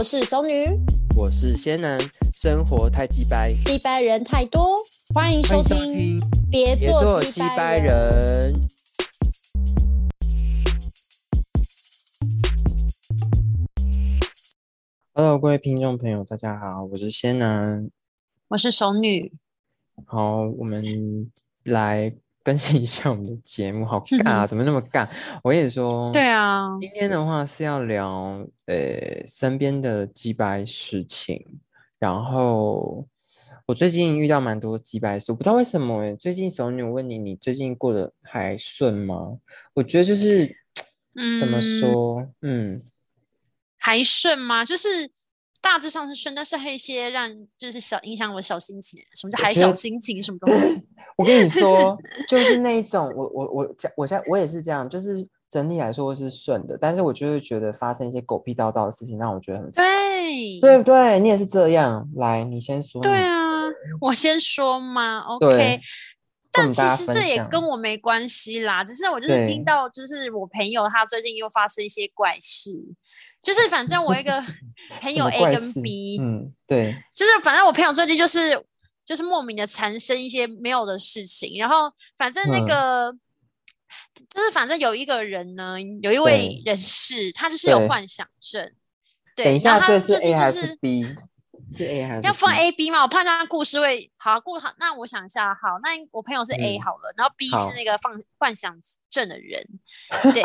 我是熟女，我是仙男，生活太鸡掰，鸡掰人太多，欢迎收听，别做鸡掰人。Hello，各位听众朋友，大家好，我是仙男，我是熟女。好，我们来。更新一下我们的节目，好尬，啊怎么那么尬？我跟你说，对啊，今天的话是要聊呃身边的击败事情，然后我最近遇到蛮多击败事，我不知道为什么哎，最近熟女问你，你最近过得还顺吗？我觉得就是，嗯，怎么说，嗯，还顺吗？就是大致上是顺，但是还有一些让就是小影响我小心情，什么叫还小心情？什么东西？我跟你说，就是那一种，我我我讲，我现在我也是这样，就是整体来说是顺的，但是我就会觉得发生一些狗屁叨叨的事情，让我觉得很对，对不对？你也是这样，来，你先说。对啊，我先说嘛，OK。但其实这也跟我没关系啦，只是我就是听到，就是我朋友他最近又发生一些怪事，就是反正我一个朋友 A 跟 B，嗯，对，就是反正我朋友最近就是。就是莫名的产生一些没有的事情，然后反正那个就是反正有一个人呢，有一位人士，他就是有幻想症。对，等一下，是 A 还是 B？是 A 还是要放 A、B 吗？我怕他故事会好故好。那我想一下，好，那我朋友是 A 好了，然后 B 是那个放幻想症的人，对。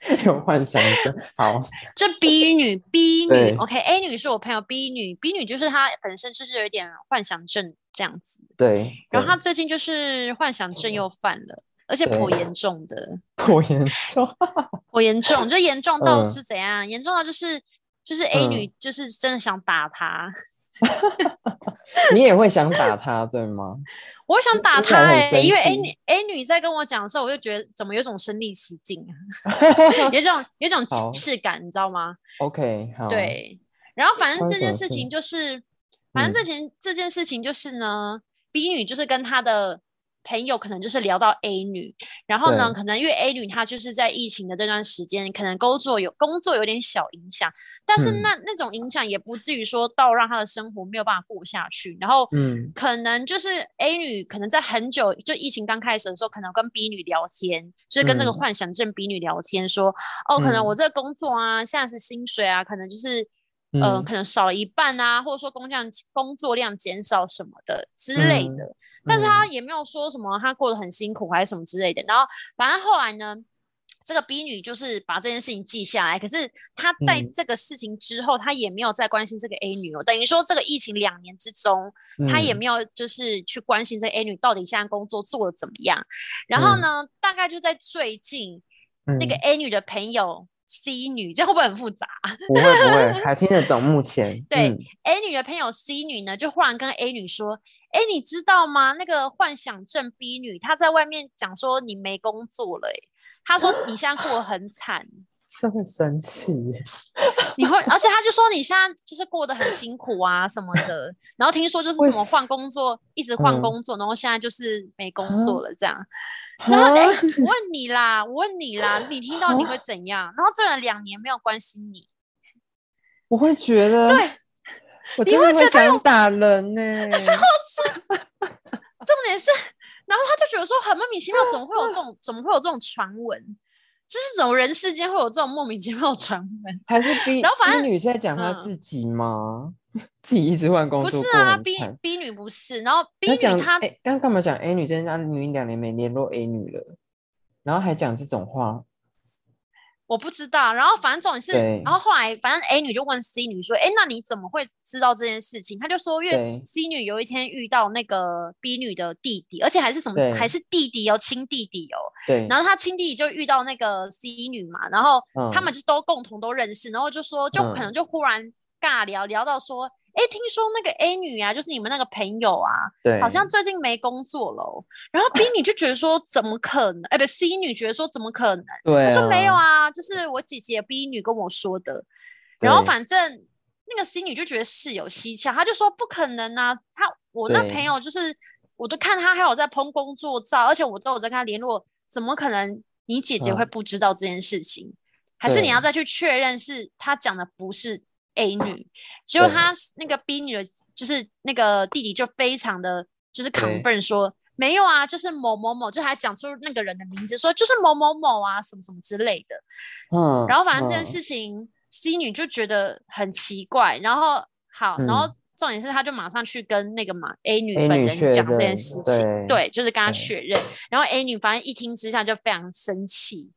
有幻想症，好。这 B 女，B 女，OK，A 女是我朋友，B 女，B 女就是她本身就是有点幻想症这样子。对。然后她最近就是幻想症又犯了，而且颇严重的。颇严重。颇严重，就严重到是怎样？严重到就是就是 A 女就是真的想打他。你也会想打他，对吗？我想打他哎，因为 A 女 A 女在跟我讲的时候，我就觉得怎么有种身临其境，有种有种即视感，你知道吗？OK，好。对，然后反正这件事情就是，反正这件这件事情就是呢，B 女就是跟她的。朋友可能就是聊到 A 女，然后呢，可能因为 A 女她就是在疫情的这段时间，可能工作有工作有点小影响，但是那那种影响也不至于说到让她的生活没有办法过下去。然后，嗯，可能就是 A 女可能在很久就疫情刚开始的时候，可能跟 B 女聊天，就是跟这个幻想症 B 女聊天，说哦，可能我这个工作啊，现在是薪水啊，可能就是呃，可能少了一半啊，或者说工量工作量减少什么的之类的。但是他也没有说什么，他过得很辛苦还是什么之类的。然后反正后来呢，这个 B 女就是把这件事情记下来。可是她在这个事情之后，她也没有再关心这个 A 女哦。等于说这个疫情两年之中，她也没有就是去关心这 A 女到底现在工作做的怎么样。然后呢，大概就在最近，那个 A 女的朋友 C 女，这会不会很复杂？不会不会，还听得懂。目前对 A 女的朋友 C 女呢，就忽然跟 A 女说。哎，你知道吗？那个幻想症 B 女，她在外面讲说你没工作了，哎，她说你现在过得很惨，是很生气耶。你会，而且她就说你现在就是过得很辛苦啊什么的。然后听说就是什么换工作，一直换工作，然后现在就是没工作了这样。然后哎，我问你啦，我问你啦，你听到你会怎样？然后这人两年没有关心你，我会觉得对。我真的会想打人呢，是是，重点是，然后他就觉得说很莫名其妙，怎么会有这种，怎么会有这种传闻？就是怎么人世间会有这种莫名其妙的传闻？还是 B，然后反正女在讲她自己吗？自己一直换工作？不是啊，B B 女不是，然后 B 女她刚干嘛讲 A 女？现在明明两年没联络 A 女了，然后还讲这种话。我不知道，然后反正重点是，然后后来反正 A 女就问 C 女说：“哎，那你怎么会知道这件事情？”她就说：“因为 C 女有一天遇到那个 B 女的弟弟，而且还是什么，还是弟弟哦，亲弟弟哦。对，然后他亲弟弟就遇到那个 C 女嘛，然后他们就都共同都认识，然后就说，就可能就忽然尬聊聊到说。”哎，听说那个 A 女啊，就是你们那个朋友啊，对，好像最近没工作了。然后 B 女就觉得说，怎么可能？哎，不，C 女觉得说，怎么可能？对，她说没有啊，就是我姐姐 B 女跟我说的。然后反正那个 C 女就觉得事有蹊跷，她就说不可能啊，她我那朋友就是，我都看她还有在碰工作照，而且我都有在跟她联络，怎么可能你姐姐会不知道这件事情？还是你要再去确认是他讲的不是？A 女，结果她那个 B 女的，就是那个弟弟就非常的就是 confirm 说没有啊，就是某某某，就还讲出那个人的名字，说就是某某某啊，什么什么之类的。嗯，然后反正这件事情 C 女就觉得很奇怪，然后好，然后重点是她就马上去跟那个嘛 A 女本人讲这件事情，对，就是跟她确认，然后 A 女反正一听之下就非常生气。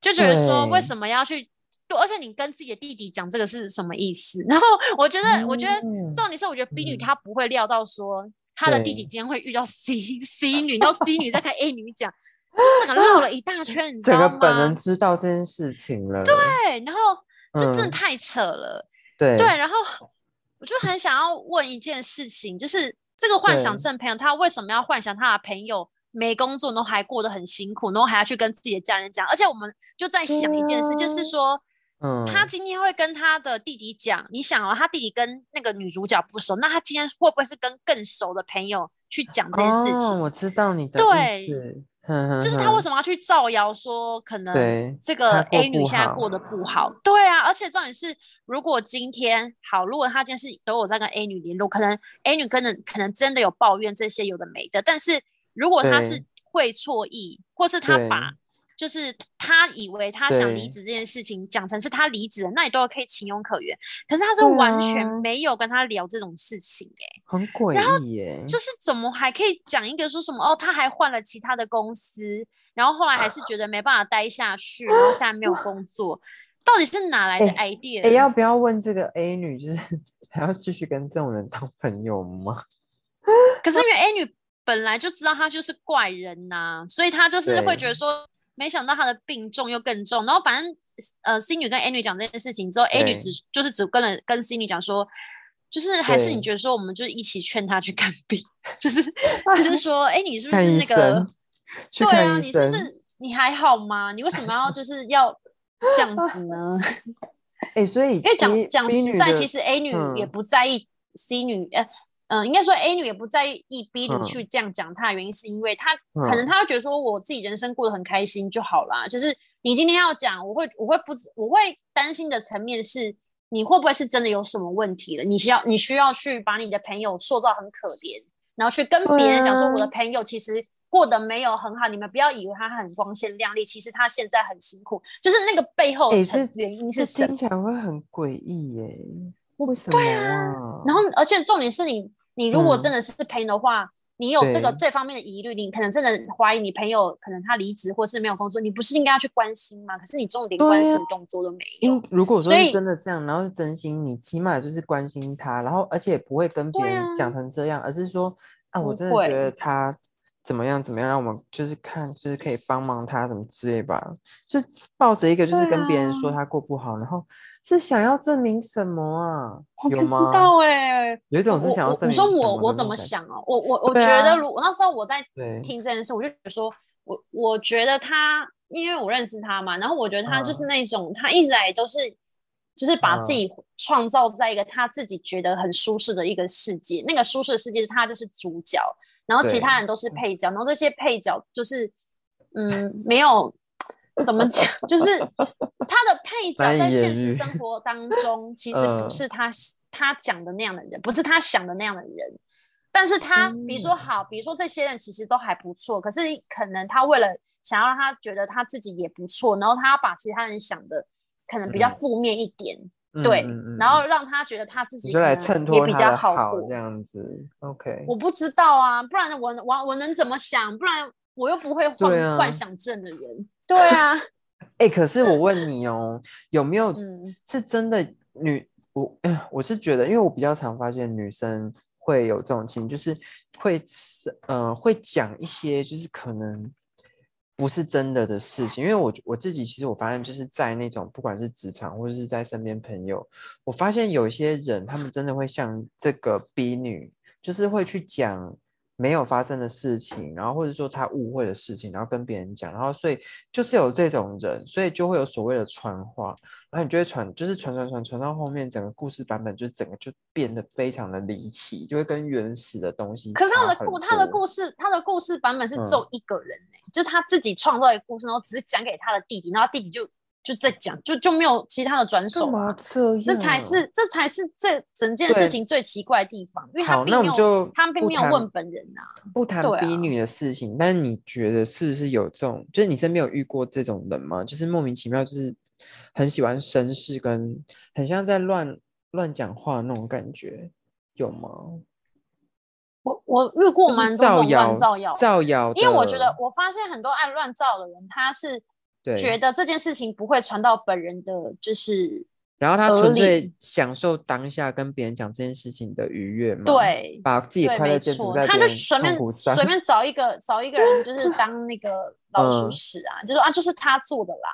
就觉得说为什么要去？而且你跟自己的弟弟讲这个是什么意思？然后我觉得，我觉得重点是，我觉得 B 女她不会料到说她的弟弟今天会遇到 C C 女，然后 C 女再跟 A 女讲，就整个 绕了一大圈，你知道吗？整个本人知道这件事情了。对，然后就真的太扯了。对对，然后我就很想要问一件事情，就是这个幻想症朋友，他为什么要幻想他的朋友？没工作，然后还过得很辛苦，然后还要去跟自己的家人讲，而且我们就在想一件事，就是说，嗯，他今天会跟他的弟弟讲，你想哦，他弟弟跟那个女主角不熟，那他今天会不会是跟更熟的朋友去讲这件事情？我知道你的对，就是他为什么要去造谣说可能这个 A 女现在过得不好？对啊，而且重点是，如果今天好，如果他今天是都有在跟 A 女联络，可能 A 女可能可能真的有抱怨这些有的没的，但是。如果他是会错意，或是他把就是他以为他想离职这件事情讲成是他离职了，那你都可以情有可原。可是他是完全没有跟他聊这种事情，哎，很诡异耶。就是怎么还可以讲一个说什么哦，他还换了其他的公司，然后后来还是觉得没办法待下去，然后现在没有工作，到底是哪来的 idea？哎，要不要问这个 A 女，就是 还要继续跟这种人当朋友吗？可是因为 A 女。本来就知道他就是怪人呐，所以他就是会觉得说，没想到他的病重又更重。然后反正呃，C 女跟 A 女讲这件事情之后，A 女只就是只跟了跟 C 女讲说，就是还是你觉得说，我们就一起劝他去看病，就是就是说，哎，你是不是那个？对啊，你是不是你还好吗？你为什么要就是要这样子呢？哎，所以因为讲讲实在，其实 A 女也不在意 C 女呃。嗯，应该说 A 女也不在意 B 女去这样讲她的原因，是因为她可能她会觉得说我自己人生过得很开心就好啦。就是你今天要讲，我会我会不我会担心的层面是，你会不会是真的有什么问题了？你需要你需要去把你的朋友塑造很可怜，然后去跟别人讲说我的朋友其实过得没有很好，你们不要以为他很光鲜亮丽，其实他现在很辛苦，就是那个背后成原因是什么？听起来会很诡异耶，为什么？对啊，然后而且重点是你。你如果真的是朋友的话，你有这个这方面的疑虑，你可能真的怀疑你朋友可能他离职或是没有工作，你不是应该要去关心吗？可是你重点关心动作都没有。如果说是真的这样，然后是真心，你起码就是关心他，然后而且不会跟别人讲成这样，而是说啊，我真的觉得他怎么样怎么样，让我们就是看就是可以帮忙他什么之类吧，就抱着一个就是跟别人说他过不好，然后。是想要证明什么啊？我不知道哎，有一种是想要证明。你说我我怎么想啊？我我我觉得，如果那时候我在听这件事，我就觉得说，我我觉得他，因为我认识他嘛，然后我觉得他就是那种，他一直来都是，就是把自己创造在一个他自己觉得很舒适的一个世界，那个舒适的世界是他就是主角，然后其他人都是配角，然后这些配角就是嗯没有。怎么讲？就是他的配角在现实生活当中，其实不是他他讲的那样的人，不是他想的那样的人。但是他比如说好，比如说这些人其实都还不错，可是可能他为了想要让他觉得他自己也不错，然后他要把其他人想的可能比较负面一点，对，然后让他觉得他自己就来衬托也比较好过这样子。OK，我不知道啊，不然我我我能怎么想？不然我又不会幻幻想症的人。对啊，哎，可是我问你哦，有没有是真的女？我哎，我是觉得，因为我比较常发现女生会有这种情，就是会呃会讲一些就是可能不是真的的事情。因为我我自己其实我发现，就是在那种不管是职场或者是在身边朋友，我发现有一些人，他们真的会像这个 B 女，就是会去讲。没有发生的事情，然后或者说他误会的事情，然后跟别人讲，然后所以就是有这种人，所以就会有所谓的传话，然后你就会传，就是传传传传到后面，整个故事版本就整个就变得非常的离奇，就会跟原始的东西。可是他的故他的故事他的故事版本是只有一个人哎，就是他自己创造一个故事，然后只是讲给他的弟弟，然后弟弟就就在讲，就就没有其他的转手啊，这才是这才是这整件事情最奇怪的地方，因为他并没有，他并没有问本人啊，不谈逼女的事情。但是你觉得是不是有这种，就是你身边有遇过这种人吗？就是莫名其妙，就是很喜欢绅士，跟很像在乱乱讲话那种感觉，有吗？我我遇过蛮多种乱造谣，造谣，因为我觉得我发现很多爱乱造的人，他是。觉得这件事情不会传到本人的，就是，然后他纯粹享受当下跟别人讲这件事情的愉悦嘛？对，把自己快乐建筑在他就随便 随便。找一个找一个人，就是当那个老 鼠屎啊，就说啊，就是他做的啦，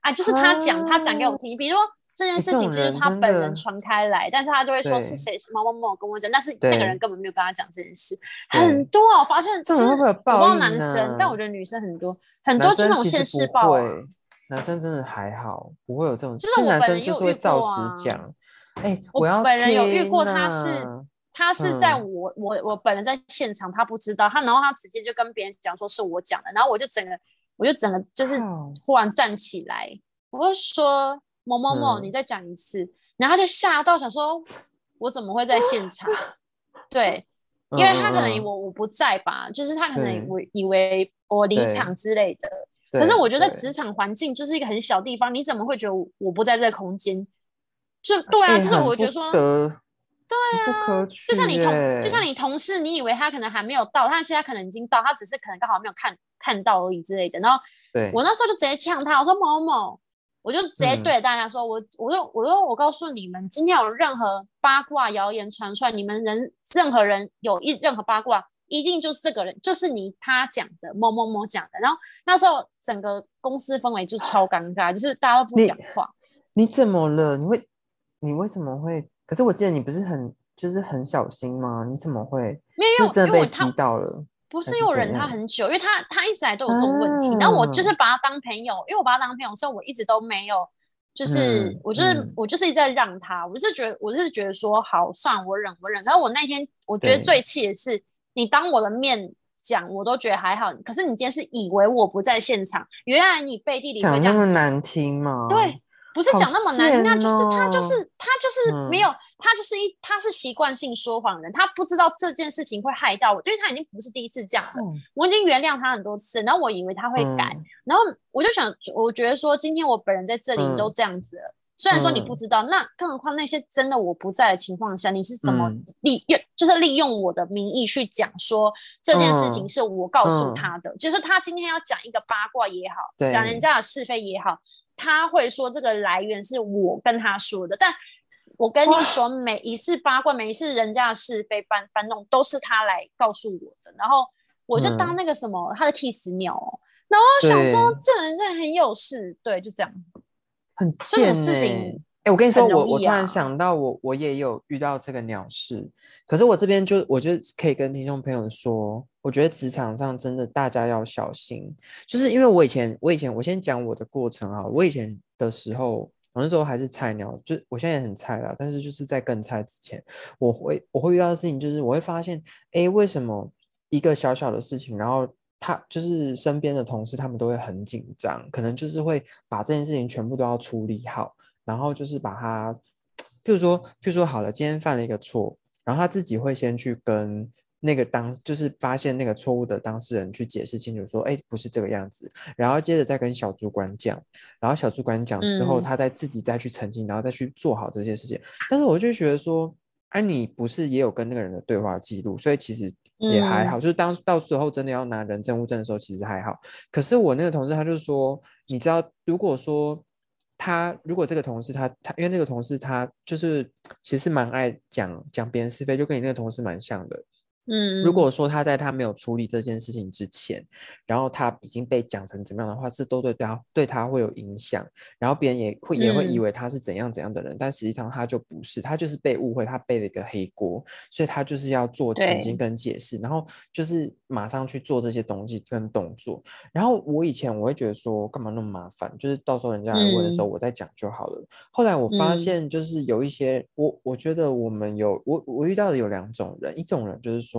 啊，就是他讲他讲给我听，比如说这件事情就是他本人传开来，但是他就会说是谁是某某某跟我讲，但是那个人根本没有跟他讲这件事，很多啊，我发现就是我不知道男生，但我觉得女生很多。很多这种现世报，男生真的还好，不会有这种。就是我本人有遇过啊。哎，我本人有遇过，他是他是在我我我本人在现场，他不知道他，然后他直接就跟别人讲说是我讲的，然后我就整个我就整个就是忽然站起来，我就说某某某，你再讲一次，然后就吓到想说，我怎么会在现场？对，因为他可能我我不在吧，就是他可能以为以为。我离场之类的，可是我觉得职场环境就是一个很小地方，你怎么会觉得我不在这个空间？就对啊，就是我觉得说，对啊，就像你同就像你同事，你以为他可能还没有到，但是他可能已经到，他只是可能刚好没有看看到而已之类的。然后，我那时候就直接呛他，我说某某，我就直接对大家说，我我说我说我告诉你们，今天有任何八卦谣言传出来，你们人任何人有一任何八卦。一定就是这个人，就是你他讲的某某某讲的，然后那时候整个公司氛围就超尴尬，就是大家都不讲话。你怎么了？你会，你为什么会？可是我记得你不是很就是很小心吗？你怎么会？没有，真的被激到了。不是因为忍他很久，因为他他一直来都有这种问题，然后我就是把他当朋友，因为我把他当朋友，所以我一直都没有，就是我就是我就是一直在让他，我是觉得我是觉得说好算我忍我忍，然后我那天我觉得最气的是。你当我的面讲，我都觉得还好。可是你今天是以为我不在现场，原来你背地里会讲那么难听吗？对，不是讲那么难听，那就是他就是他就是没有，他就是一他是习惯性说谎人，他不知道这件事情会害到我，因为他已经不是第一次这样了。我已经原谅他很多次，然后我以为他会改，然后我就想，我觉得说今天我本人在这里都这样子了。虽然说你不知道，那更何况那些真的我不在的情况下，你是怎么利用，就是利用我的名义去讲说这件事情是我告诉他的，就是他今天要讲一个八卦也好，讲人家的是非也好，他会说这个来源是我跟他说的。但我跟你说，每一次八卦，每一次人家的是非翻翻弄，都是他来告诉我的。然后我就当那个什么他的替死鸟，哦然后想说这人真的很有事，对，就这样。很贱哎！哎，我跟你说，我我突然想到，我我也有遇到这个鸟事。可是我这边就我觉得可以跟听众朋友说，我觉得职场上真的大家要小心，就是因为我以前我以前我先讲我的过程啊，我以前的时候，我那时候还是菜鸟，就我现在也很菜了，但是就是在更菜之前，我会我会遇到的事情就是我会发现，哎，为什么一个小小的事情，然后。他就是身边的同事，他们都会很紧张，可能就是会把这件事情全部都要处理好，然后就是把他，譬如说，譬如说好了，今天犯了一个错，然后他自己会先去跟那个当，就是发现那个错误的当事人去解释清楚，说，哎，不是这个样子，然后接着再跟小主管讲，然后小主管讲之后，他再自己再去澄清，然后再去做好这些事情。但是我就觉得说，哎，你不是也有跟那个人的对话记录，所以其实。也还好，就是当到时候真的要拿人证物证的时候，其实还好。可是我那个同事他就说，你知道，如果说他如果这个同事他他，因为那个同事他就是其实蛮爱讲讲别人是非，就跟你那个同事蛮像的。嗯，如果说他在他没有处理这件事情之前，然后他已经被讲成怎么样的话，这都对他对他会有影响，然后别人也会也会以为他是怎样怎样的人，但实际上他就不是，他就是被误会，他背了一个黑锅，所以他就是要做澄清跟解释，然后就是马上去做这些东西跟动作。然后我以前我会觉得说，干嘛那么麻烦？就是到时候人家来问的时候，我再讲就好了。后来我发现，就是有一些我我觉得我们有我我遇到的有两种人，一种人就是说。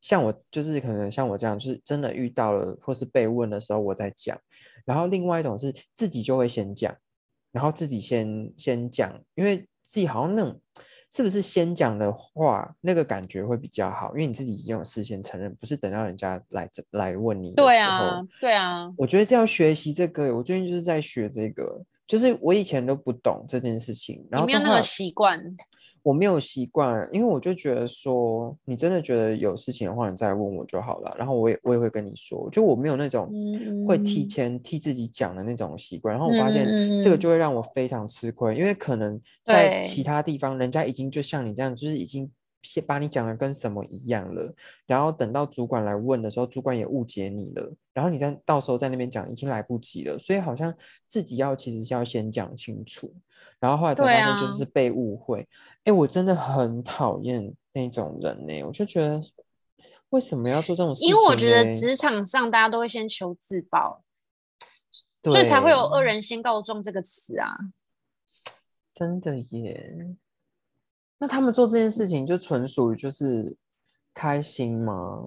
像我就是可能像我这样，就是真的遇到了或是被问的时候，我在讲。然后另外一种是自己就会先讲，然后自己先先讲，因为自己好像那种是不是先讲的话，那个感觉会比较好，因为你自己已经有事先承认，不是等到人家来来问你的时候。对啊，我觉得这要学习这个，我最近就是在学这个，就是我以前都不懂这件事情，然后没有那个习惯。我没有习惯，因为我就觉得说，你真的觉得有事情的话，你再问我就好了。然后我也我也会跟你说，就我没有那种会提前替自己讲的那种习惯。然后我发现这个就会让我非常吃亏，因为可能在其他地方，人家已经就像你这样，就是已经。先把你讲的跟什么一样了，然后等到主管来问的时候，主管也误解你了，然后你在到时候在那边讲已经来不及了，所以好像自己要其实是要先讲清楚，然后后来才发现就是被误会。哎，我真的很讨厌那种人呢，我就觉得为什么要做这种事情？因为我觉得职场上大家都会先求自保，所以才会有“恶人先告状”这个词啊。真的耶。那他们做这件事情就纯属于就是开心吗？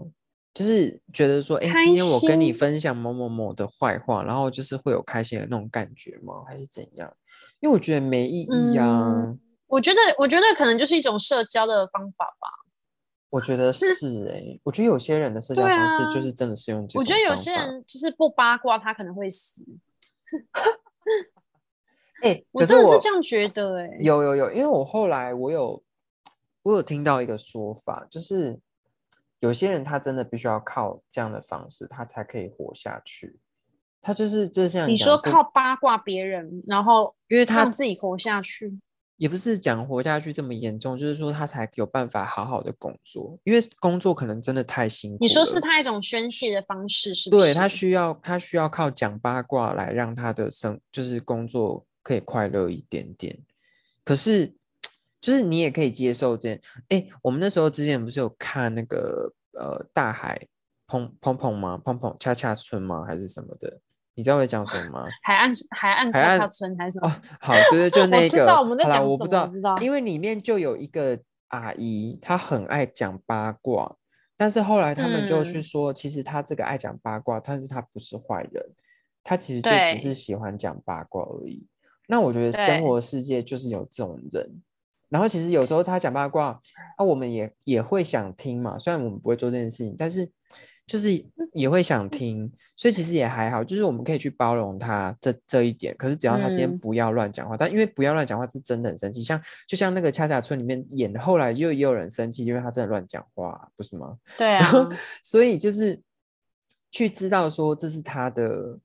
就是觉得说，哎，今天我跟你分享某某某的坏话，然后就是会有开心的那种感觉吗？还是怎样？因为我觉得没意义呀。我觉得，我觉得可能就是一种社交的方法吧。我觉得是哎，我觉得有些人的社交方式就是真的是用这我觉得有些人就是不八卦，他可能会死。哎，我真的是这样觉得哎。有有有，因为我后来我有。我有听到一个说法，就是有些人他真的必须要靠这样的方式，他才可以活下去。他就是就像你说靠八卦别人，然后因为他自己活下去，也不是讲活下去这么严重，就是说他才有办法好好的工作，因为工作可能真的太辛苦。你说是他一种宣泄的方式，是？对他需要他需要靠讲八卦来让他的生就是工作可以快乐一点点，可是。就是你也可以接受这，哎，我们那时候之前不是有看那个呃大海砰砰砰吗？砰砰恰恰村吗？还是什么的？你知道我在讲什么吗？海岸海岸恰恰村还是什么？哦好，对对，就 那个。我知道我们在讲什么。我不知道，知道。因为里面就有一个阿姨，她很爱讲八卦，但是后来他们就去说，其实她这个爱讲八卦，但是她不是坏人，她其实就只是喜欢讲八卦而已。那我觉得生活世界就是有这种人。然后其实有时候他讲八卦，啊，我们也也会想听嘛。虽然我们不会做这件事情，但是就是也会想听，所以其实也还好。就是我们可以去包容他这这一点。可是只要他今天不要乱讲话，但因为不要乱讲话是真的很生气。像就像那个恰恰村里面演的，后来又也有人生气，因为他真的乱讲话，不是吗？对啊。所以就是去知道说这是他的。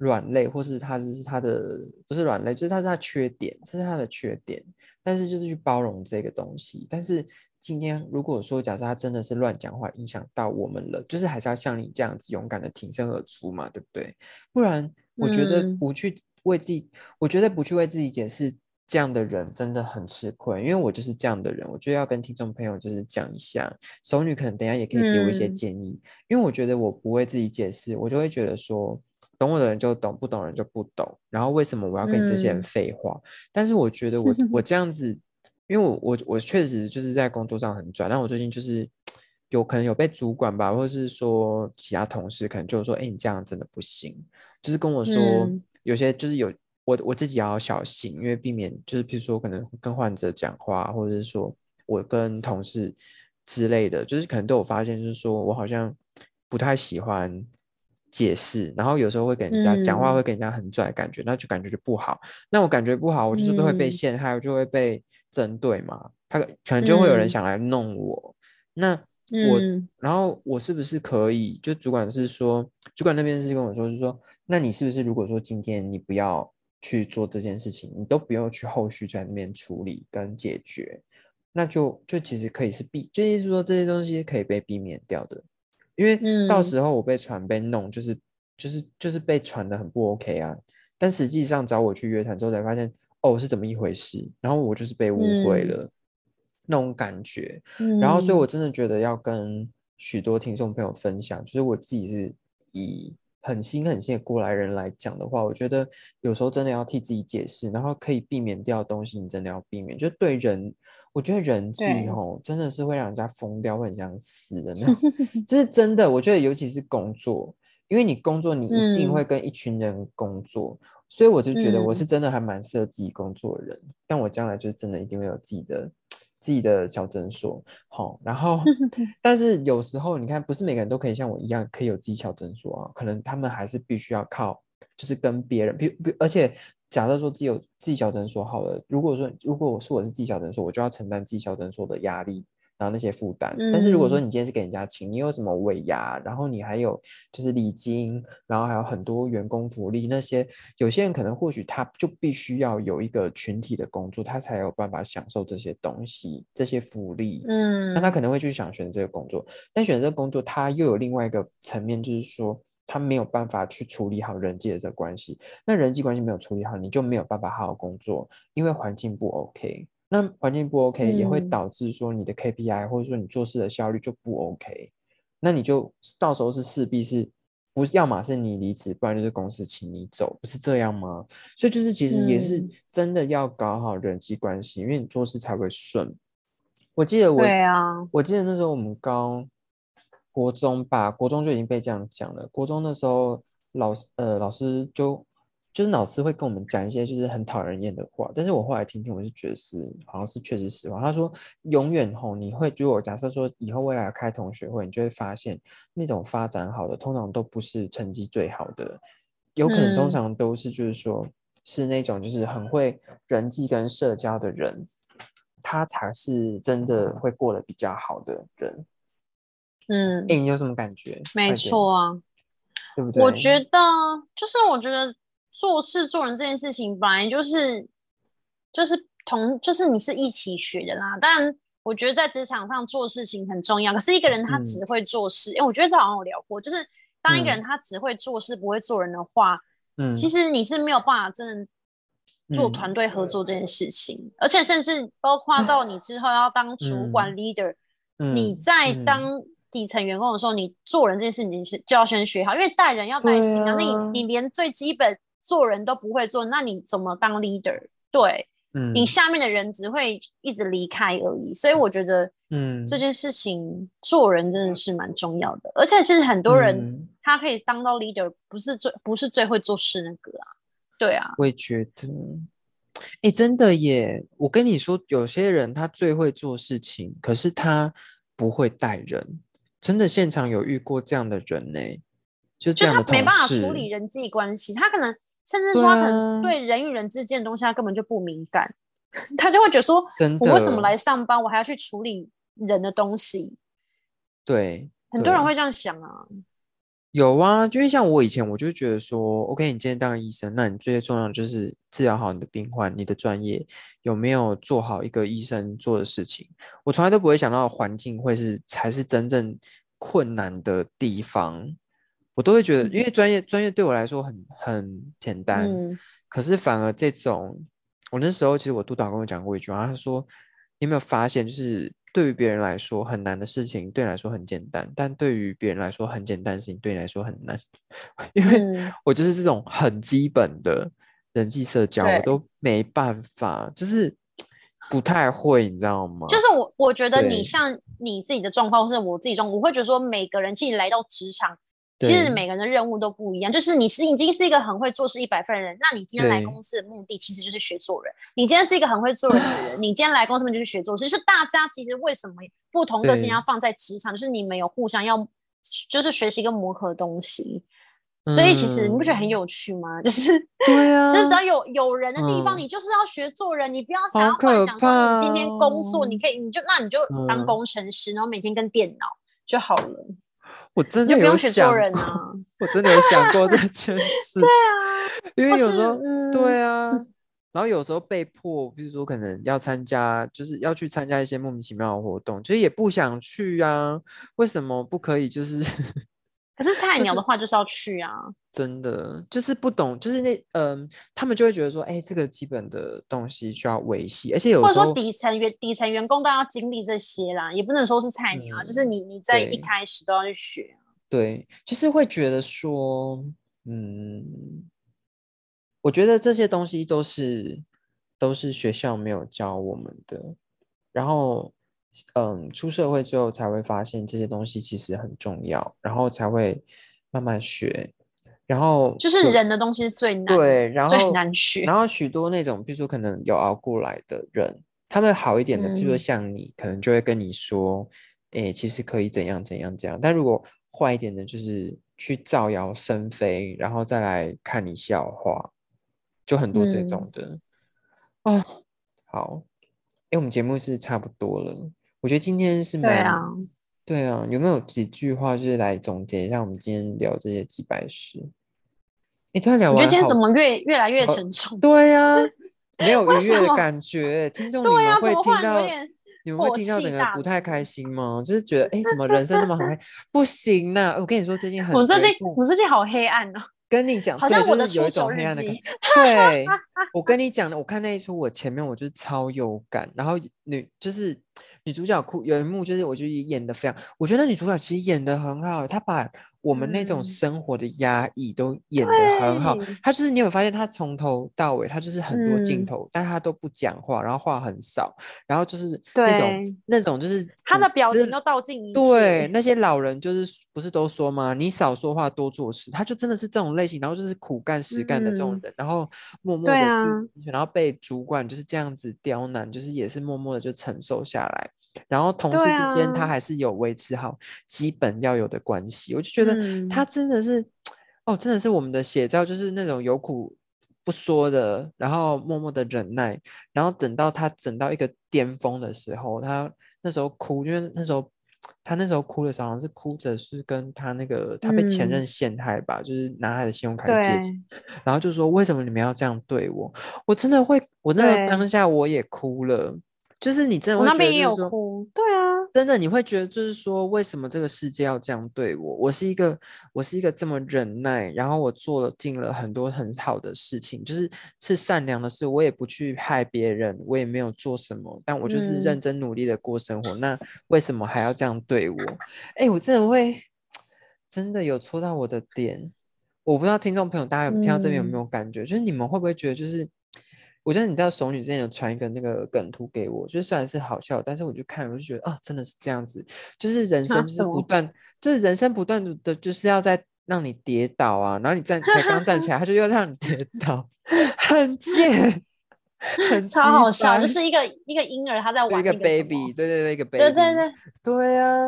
软肋，或是他是他的不是软肋，就是他是他缺点，这是他的缺点。但是就是去包容这个东西。但是今天如果说假设他真的是乱讲话，影响到我们了，就是还是要像你这样子勇敢的挺身而出嘛，对不对？不然我觉得不去为自己，我觉得不去为自己解释，这样的人真的很吃亏。因为我就是这样的人，我觉得要跟听众朋友就是讲一下，熟女可能等下也可以给我一些建议，因为我觉得我不为自己解释，我就会觉得说。懂我的人就懂，不懂人就不懂。然后为什么我要跟你这些人废话？但是我觉得我 我这样子，因为我我我确实就是在工作上很拽。但我最近就是有可能有被主管吧，或者是说其他同事可能就是说，哎，你这样真的不行，就是跟我说有些就是有我我自己要小心，因为避免就是比如说可能跟患者讲话，或者是说我跟同事之类的，就是可能都有发现，就是说我好像不太喜欢。解释，然后有时候会给人家讲话，会给人家很拽感觉，那就感觉就不好。那我感觉不好，我就是会被陷害，我就会被针对嘛。他可能就会有人想来弄我。那我，然后我是不是可以？就主管是说，主管那边是跟我说，是说，那你是不是如果说今天你不要去做这件事情，你都不用去后续在那边处理跟解决，那就就其实可以是避，就意思说这些东西可以被避免掉的。因为到时候我被传被弄，就是就是就是被传的很不 OK 啊。但实际上找我去约谈之后才发现，哦是怎么一回事，然后我就是被误会了那种感觉。然后所以我真的觉得要跟许多听众朋友分享，就是我自己是以很新很新的过来人来讲的话，我觉得有时候真的要替自己解释，然后可以避免掉的东西，你真的要避免。就对人。我觉得人际吼真的是会让人家疯掉，会很想死的那种，这是真的。我觉得尤其是工作，因为你工作，你一定会跟一群人工作，所以我就觉得我是真的还蛮适合自己工作的人。但我将来就真的一定会有自己的自己的小诊所，好。然后，但是有时候你看，不是每个人都可以像我一样可以有自己小诊所啊，可能他们还是必须要靠，就是跟别人，比比，而且假设说自己有自己小诊所好了，如果说如果我是我是自己小诊所，我就要承担自己小诊所的压力。然后那些负担，但是如果说你今天是给人家请，你有什么尾牙，然后你还有就是礼金，然后还有很多员工福利那些，有些人可能或许他就必须要有一个群体的工作，他才有办法享受这些东西、这些福利。嗯，那他可能会去想选这个工作，但选这个工作他又有另外一个层面，就是说他没有办法去处理好人际的这个关系。那人际关系没有处理好，你就没有办法好好工作，因为环境不 OK。那环境不 OK，也会导致说你的 KPI 或者说你做事的效率就不 OK，那你就到时候是势必是，不要么是你离职，不然就是公司请你走，不是这样吗？所以就是其实也是真的要搞好人际关系，因为你做事才会顺。我记得我，对啊，我记得那时候我们高国中吧，国中就已经被这样讲了。国中那时候老师呃老师就。就是老师会跟我们讲一些就是很讨人厌的话，但是我后来听听，我是觉得是好像是确实实话。他说永远吼，你会如果假设说以后未来开同学会，你就会发现那种发展好的，通常都不是成绩最好的，有可能通常都是就是说是那种就是很会人际跟社交的人，他才是真的会过得比较好的人。嗯，哎，你有什么感觉？没错啊，对不对？我觉得就是我觉得。做事做人这件事情，本来就是就是同就是你是一起学的啦。当然，我觉得在职场上做事情很重要。可是一个人他只会做事，因为我觉得这好像有聊过，就是当一个人他只会做事不会做人的话，嗯，其实你是没有办法真的做团队合作这件事情。而且甚至包括到你之后要当主管 leader，你在当底层员工的时候，你做人这件事情是就要先学好，因为带人要带心啊。那你你连最基本做人都不会做，那你怎么当 leader？对，嗯，你下面的人只会一直离开而已。所以我觉得，嗯，这件事情做人真的是蛮重要的。而且其实很多人他可以当到 leader，不是最不是最会做事那个啊。对啊，我也觉得，哎，真的耶！我跟你说，有些人他最会做事情，可是他不会带人。真的现场有遇过这样的人呢，就他没办法处理人际关系，他可能。甚至说，可能对人与人之间的东西，他根本就不敏感，他就会觉得说：“我为什么来上班，我还要去处理人的东西？”对，很多人会这样想啊。有啊，就像我以前，我就觉得说：“OK，你今天当个医生，那你最重要的就是治疗好你的病患，你的专业有没有做好一个医生做的事情？”我从来都不会想到环境会是才是真正困难的地方。我都会觉得，因为专业专业对我来说很很简单，可是反而这种，我那时候其实我督导跟我讲过一句话，他说：“你有没有发现，就是对于别人来说很难的事情，对你来说很简单；但对于别人来说很简单的事情，对你来说很难。”因为我就是这种很基本的人际社交，我都没办法，就是不太会，你知道吗？就是我我觉得你像你自己的状况，或是我自己状况，我会觉得说，每个人其实来到职场。其实每个人的任务都不一样，就是你是已经是一个很会做事一百分的人，那你今天来公司的目的其实就是学做人。你今天是一个很会做人的人，你今天来公司就是学做事。就是大家其实为什么不同个性要放在职场，就是你们有互相要就是学习跟磨合的东西。所以其实你不觉得很有趣吗？就是对啊，就是只要有有人的地方，你就是要学做人。你不要想要幻想说你今天工作，你可以你就那你就当工程师，然后每天跟电脑就好了。我真的有想过，我真的有想过这 件事。对啊，因为有时候，对啊，然后有时候被迫，比如说可能要参加，就是要去参加一些莫名其妙的活动，其实也不想去啊。为什么不可以？就是。可是菜鸟的话就是要去啊，真的就是不懂，就是那嗯，他们就会觉得说，哎，这个基本的东西需要维系，而且有或者说底层员底层员工都要经历这些啦，也不能说是菜鸟啊，就是你你在一开始都要去学。对，就是会觉得说，嗯，我觉得这些东西都是都是学校没有教我们的，然后。嗯，出社会之后才会发现这些东西其实很重要，然后才会慢慢学。然后就是人的东西是最难，对，然后最难学。然后许多那种，比如说可能有熬过来的人，他们好一点的，比如说像你，可能就会跟你说，哎，其实可以怎样怎样怎样。但如果坏一点的，就是去造谣生非，然后再来看你笑话，就很多这种的。哦，好，哎，我们节目是差不多了，我觉得今天是蛮，对啊，有没有几句话就是来总结一下我们今天聊这些几百事？你突然聊，我觉得今天怎么越越来越沉重？对呀，没有愉悦的感觉。听众你们会听到，你们会听到整个不太开心吗？就是觉得哎，怎么人生那么好？不行呐！我跟你说，最近很，我最近我最近好黑暗哦。跟你讲，好像我的有一种黑暗的感觉。对，我跟你讲的，我看那一出，我前面我就是超有感，然后女就是女主角哭，有一幕就是我觉得演的非常，我觉得女主角其实演的很好，她把。我们那种生活的压抑都演得很好，他就是你有发现，他从头到尾他就是很多镜头，但他都不讲话，然后话很少，然后就是那种那种就是他的表情都倒进对，那些。老人就是不是都说吗？你少说话多做事，他就真的是这种类型，然后就是苦干实干的这种人，然后默默的去，然后被主管就是这样子刁难，就是也是默默的就承受下来。然后同事之间，他还是有维持好基本要有的关系。我就觉得他真的是，哦，真的是我们的写照，就是那种有苦不说的，然后默默的忍耐，然后等到他等到一个巅峰的时候，他那时候哭，因为那时候他那时候哭的时候，好像是哭着是跟他那个他被前任陷害吧，就是拿他的信用卡借钱，然后就说为什么你们要这样对我？我真的会，我那个当下我也哭了。就是你真的会觉得，就是说，对啊，真的你会觉得，就是说，为什么这个世界要这样对我？我是一个，我是一个这么忍耐，然后我做了尽了很多很好的事情，就是是善良的事，我也不去害别人，我也没有做什么，但我就是认真努力的过生活。那 为什么还要这样对我？哎，我真的会，真的有戳到我的点。我不知道听众朋友大家有听到这边有没有感觉？就是你们会不会觉得，就是。我觉得你知道，熟女之前有传一个那个梗图给我，就是虽然是好笑，但是我就看，我就觉得啊，真的是这样子，就是人生 就是不断，就是人生不断的，就是要在让你跌倒啊，然后你站才刚站起来，他就又让你跌倒，很贱，很超好笑，就是一个一个婴儿他在玩一个 baby，对对对，一个 baby，对对对，对啊，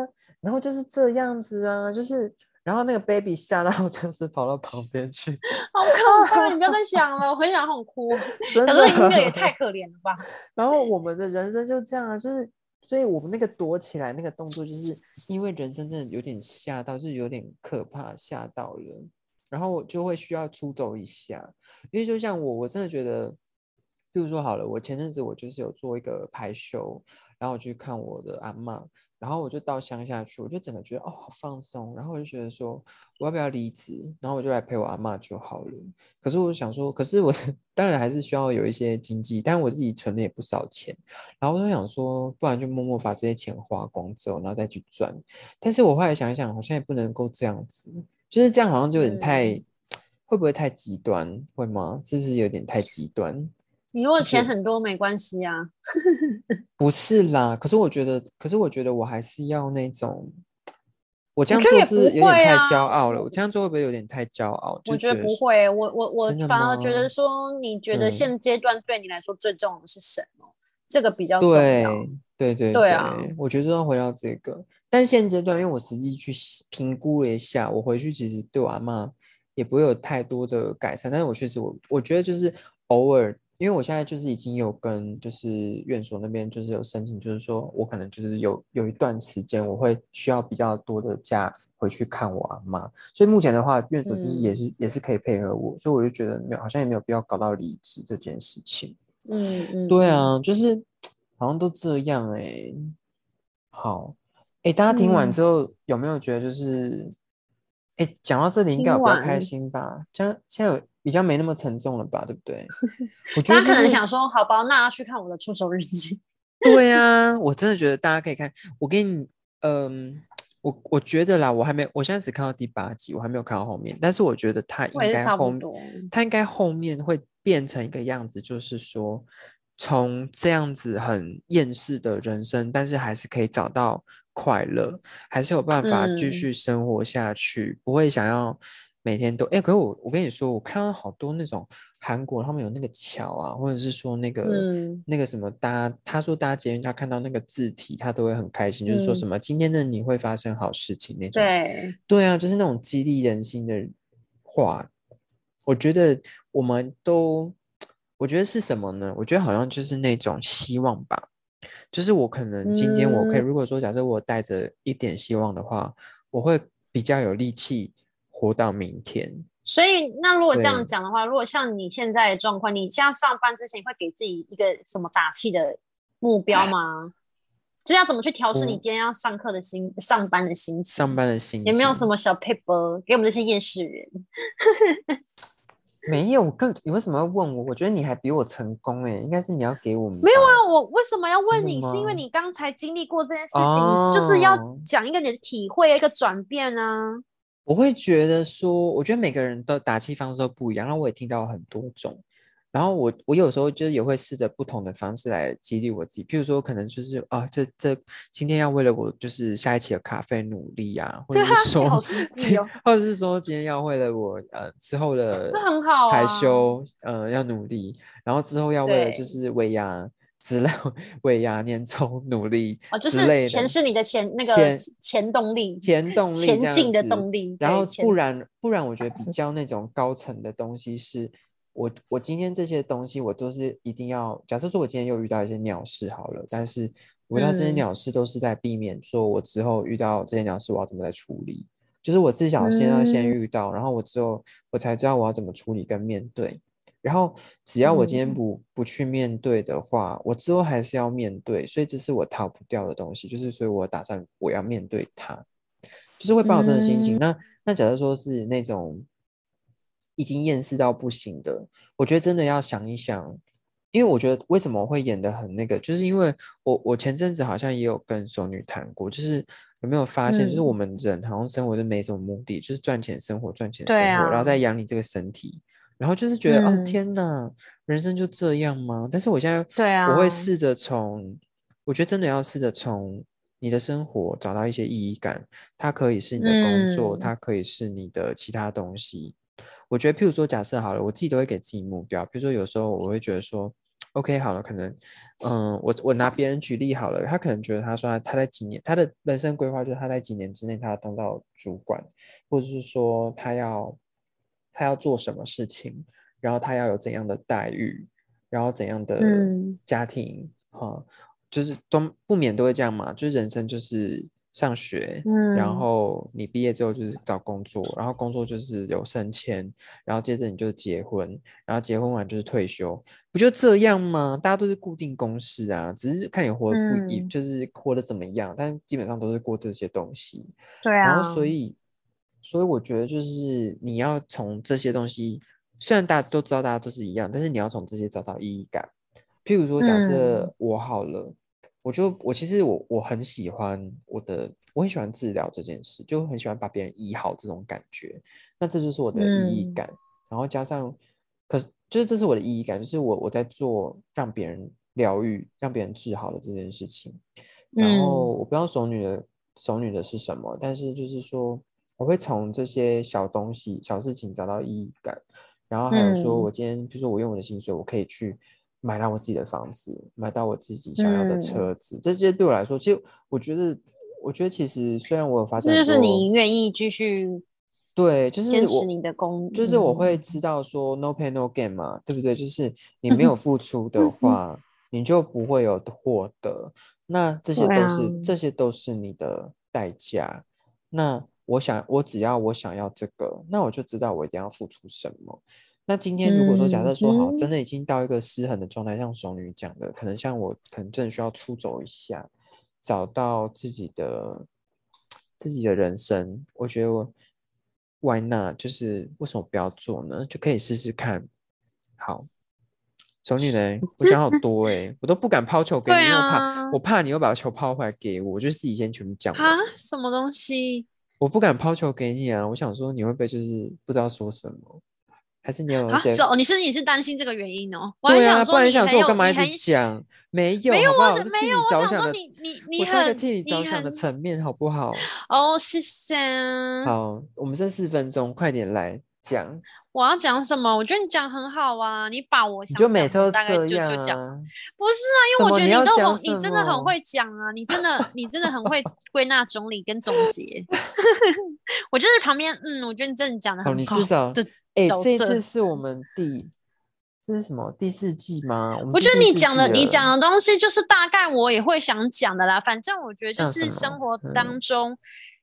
然后就是这样子啊，就是。然后那个 baby 吓到，就是跑到旁边去，好可怕！你不要再想了，我很想很哭。可是音乐也太可怜了吧？然后我们的人生就这样啊，就是，所以我们那个躲起来那个动作，就是因为人生真的有点吓到，就是有点可怕，吓到了，然后我就会需要出走一下。因为就像我，我真的觉得，比如说好了，我前阵子我就是有做一个排休。然后我去看我的阿妈，然后我就到乡下去，我就整个觉得哦好放松，然后我就觉得说我要不要离职，然后我就来陪我阿妈就好了。可是我想说，可是我 当然还是需要有一些经济，但我自己存了也不少钱，然后我就想说，不然就默默把这些钱花光之后，然后再去赚。但是我后来想一想，好像也不能够这样子，就是这样好像就有点太，会不会太极端？会吗？是不是有点太极端？你如果钱很多没关系啊，不是啦。可是我觉得，可是我觉得我还是要那种，我这样做是有点太骄傲了。我这样做会不会有点太骄傲？我觉得不会，我我我反而觉得说，你觉得现阶段对你来说最重要的是什么？这个比较重要。对对对啊！我觉得要回到这个，但现阶段，因为我实际去评估了一下，我回去其实对我阿妈也不会有太多的改善。但是我确实，我我觉得就是偶尔。因为我现在就是已经有跟就是院所那边就是有申请，就是说我可能就是有有一段时间我会需要比较多的假回去看我阿妈，所以目前的话院所就是也是也是可以配合我，所以我就觉得没有好像也没有必要搞到离职这件事情。嗯嗯，对啊，就是好像都这样哎。好，哎，大家听完之后有没有觉得就是哎讲到这里应该比较开心吧？像现在有。比较没那么沉重了吧，对不对？我觉得可能想说，好吧，那要去看我的出手日记。对啊，我真的觉得大家可以看。我给你，嗯，我我觉得啦，我还没，我现在只看到第八集，我还没有看到后面。但是我觉得他应该后，他应该后面会变成一个样子，就是说，从这样子很厌世的人生，但是还是可以找到快乐，还是有办法继续生活下去，不会想要每天都哎。可是我我跟你说，我看到好多那种韩国他们有那个桥啊，或者是说那个那个什么搭，他说搭捷运他看到那个字体，他都会很开心，就是说什么今天的你会发生好事情那种。对对啊，就是那种激励人心的话，我觉得我们都，我觉得是什么呢？我觉得好像就是那种希望吧。就是我可能今天我可以，如果说假设我带着一点希望的话，我会比较有力气活到明天。所以，那如果这样讲的话，如果像你现在的状况，你现在上班之前会给自己一个什么打气的目标吗？就要怎么去调试你今天要上课的心、上班的心情？上班的心情有没有什么小 paper 给我们这些厌世人？没有，我更你为什么要问我？我觉得你还比我成功哎，应该是你要给我们。没有啊，我为什么要问你？是因为你刚才经历过这件事情，就是要讲一个你的体会，一个转变啊。我会觉得说，我觉得每个人的打气方式都不一样，然后我也听到很多种。然后我我有时候就是也会试着不同的方式来激励我自己，譬如说可能就是啊，这这今天要为了我就是下一期的咖啡努力啊，或者是说，或者是说今天要为了我呃之后的很好害羞呃要努力，然后之后要为了就是尾牙之类 尾牙年终努力哦，就是钱是你的钱那个钱动力钱动力前进的动力，然后不然不然我觉得比较那种高层的东西是。我我今天这些东西，我都是一定要。假设说我今天又遇到一些鸟事好了，但是遇到这些鸟事都是在避免，说我之后遇到这些鸟事我要怎么来处理。就是我自己想先要先遇到，然后我之后我才知道我要怎么处理跟面对。然后只要我今天不不去面对的话，我之后还是要面对，所以这是我逃不掉的东西。就是所以我打算我要面对它，就是会抱这个心情。那那假设说是那种。已经厌世到不行的，我觉得真的要想一想，因为我觉得为什么会演的很那个，就是因为我我前阵子好像也有跟熟女谈过，就是有没有发现，就是我们人好像生活就没什么目的，就是赚钱生活，赚钱生活，然后再养你这个身体，然后就是觉得哦天哪，人生就这样吗？但是我现在对啊，我会试着从，我觉得真的要试着从你的生活找到一些意义感，它可以是你的工作，它可以是你的其他东西。我觉得，譬如说，假设好了，我自己都会给自己目标。比如说，有时候我会觉得说，OK，好了，可能，嗯，我我拿别人举例好了，他可能觉得他说他在几年，他的人生规划就是他在几年之内他要当到主管，或者是说他要他要做什么事情，然后他要有怎样的待遇，然后怎样的家庭，哈，就是都不免都会这样嘛，就是人生就是。上学，然后你毕业之后就是找工作，然后工作就是有升迁，然后接着你就结婚，然后结婚完就是退休，不就这样吗？大家都是固定公式啊，只是看你活得不一，就是活得怎么样，但基本上都是过这些东西。对啊。然后所以，所以我觉得就是你要从这些东西，虽然大家都知道大家都是一样，但是你要从这些找到意义感。譬如说，假设我好了。我就我其实我我很喜欢我的，我很喜欢治疗这件事，就很喜欢把别人医好这种感觉。那这就是我的意义感，然后加上，可是就是这是我的意义感，就是我我在做让别人疗愈、让别人治好的这件事情。然后我不知道熟女的熟女的是什么，但是就是说我会从这些小东西、小事情找到意义感。然后还有说我今天，比如说我用我的薪水，我可以去。买到我自己的房子，买到我自己想要的车子，这些对我来说，其实我觉得，我觉得其实虽然我有发现，这就是你愿意继续对，就是坚持你的工，就是我会知道说 no pain no gain 嘛，对不对？就是你没有付出的 话，你就不会有获得，那这些都是这些都是你的代价。那我想，我只要我想要这个，那我就知道我一定要付出什么。那今天如果说假设说好，真的已经到一个失衡的状态，像熟女讲的，可能像我，可能真的需要出走一下，找到自己的自己的人生。我觉得我 Why not？就是为什么不要做呢？就可以试试看。好，熟女呢，我想好多哎，我都不敢抛球给你，我怕我怕你又把球抛回来给我，我就自己先全部讲啊，什么东西？我不敢抛球给你啊，我想说你会不会就是不知道说什么？还是你有一些哦？你是你是担心这个原因哦？对啊，不然想说我干嘛一直讲？没有，没有，我是没有。我想说你你你很替你着想的层面，好不好？哦，谢谢。好，我们剩四分钟，快点来讲。我要讲什么？我觉得你讲很好啊，你把我想讲大概就就讲，不是啊，因为我觉得你都很，你真的很会讲啊，你真的你真的很会归纳整理跟总结。我就是旁边，嗯，我觉得你真的讲的很好。你至少的，哎，这次是我们第这是什么第四季吗？我觉得你讲的你讲的东西就是大概我也会想讲的啦。反正我觉得就是生活当中。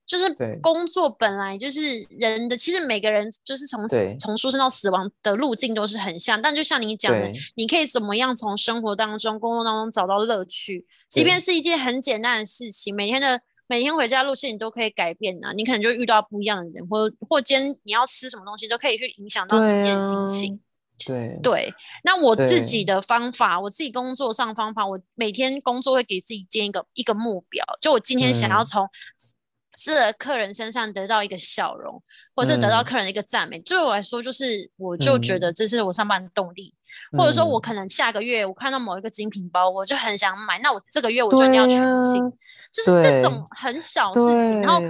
就是工作本来就是人的，其实每个人就是从从出生到死亡的路径都是很像，但就像你讲的，你可以怎么样从生活当中、工作当中找到乐趣，即便是一件很简单的事情，每天的每天回家路线你都可以改变呢。你可能就遇到不一样的人，或或今天你要吃什么东西，都可以去影响到你今天心情。对对，那我自己的方法，我自己工作上方法，我每天工作会给自己建一个一个目标，就我今天想要从。是客人身上得到一个笑容，或者是得到客人的一个赞美，对我来说，就是我就觉得这是我上班的动力。或者说，我可能下个月我看到某一个精品包，我就很想买，那我这个月我就一定要全清，就是这种很小事情。然后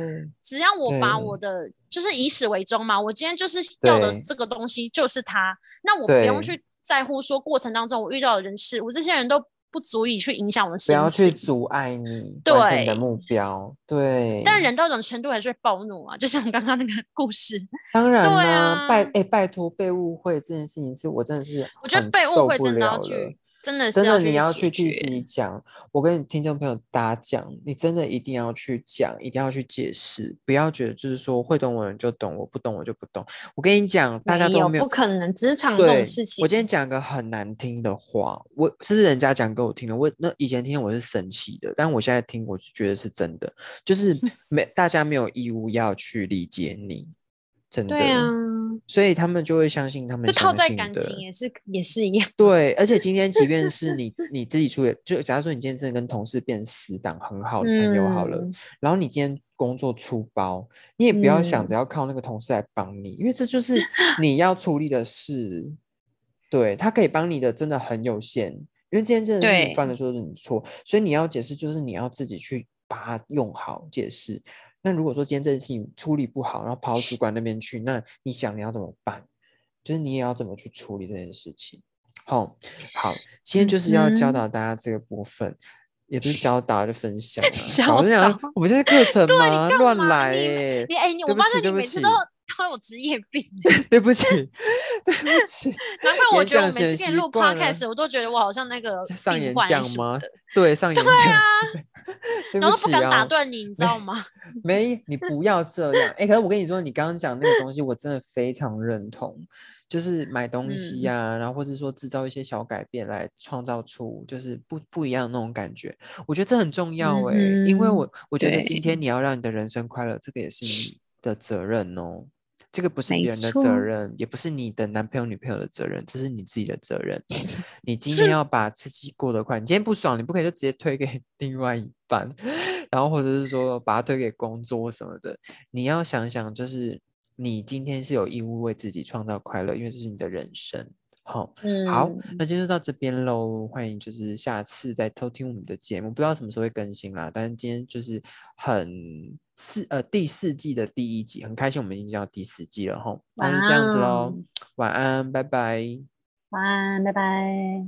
只要我把我的就是以始为终嘛，我今天就是要的这个东西就是它，那我不用去在乎说过程当中我遇到的人事，我这些人都。不足以去影响我们心情，不要去阻碍你完成你的目标。对，但人到这种程度还是会暴怒啊，就像刚刚那个故事。当然啦，拜哎拜托被误会这件事情是我真的是，我觉得被误会真的要去。真的真的，你要去替自己讲。我跟听众朋友大家讲，你真的一定要去讲，一定要去解释，不要觉得就是说会懂我的人就懂，我不懂我就不懂。我跟你讲，大家都没有不可能职场这种事情。我今天讲个很难听的话，我是人家讲给我听的。我那以前听我是生气的，但我现在听我就觉得是真的，就是 没大家没有义务要去理解你。真的，所以他们就会相信他们就套在感情也是也是一样。对，而且今天即便是 你你自己出，就假如说你今天真的跟同事变死党很好的朋友好了，然后你今天工作出包，你也不要想着要靠那个同事来帮你，因为这就是你要处理的事。对他可以帮你的真的很有限，因为今天真的是你犯的错是你错，所以你要解释就是你要自己去把它用好解释。那如果说今天这件事情处理不好，然后跑到主管那边去，那你想你要怎么办？就是你也要怎么去处理这件事情？好，好，今天就是要教导大家这个部分，也不是教导，就分享。我是讲，我们现在课程吗？乱来欸！你哎，我发现你每次都都有职业病。对不起，对不起。难怪我觉得我每次给你录 podcast，我都觉得我好像那个 上演讲吗？对，上演讲。对啊。然后不敢打断你，你知道吗？没，你不要这样。哎，可是我跟你说，你刚刚讲那个东西，我真的非常认同。就是买东西呀，然后或者说制造一些小改变，来创造出就是不不一样的那种感觉。我觉得这很重要哎，因为我我觉得今天你要让你的人生快乐，这个也是你的责任哦。这个不是别人的责任，也不是你的男朋友女朋友的责任，这是你自己的责任。你今天 要把自己过得快，你今天不爽，你不可以就直接推给 另外一半，然后或者是说把它推给工作什么的。你要想想，就是你今天是有义务为自己创造快乐，因为这是你的人生。好、嗯，好，那今天就到这边喽。欢迎就是下次再偷听我们的节目，不知道什么时候会更新啦。但是今天就是很四呃第四季的第一集，很开心我们已经到第四季了哈。那就这样子喽，晚安，拜拜。晚安，拜拜。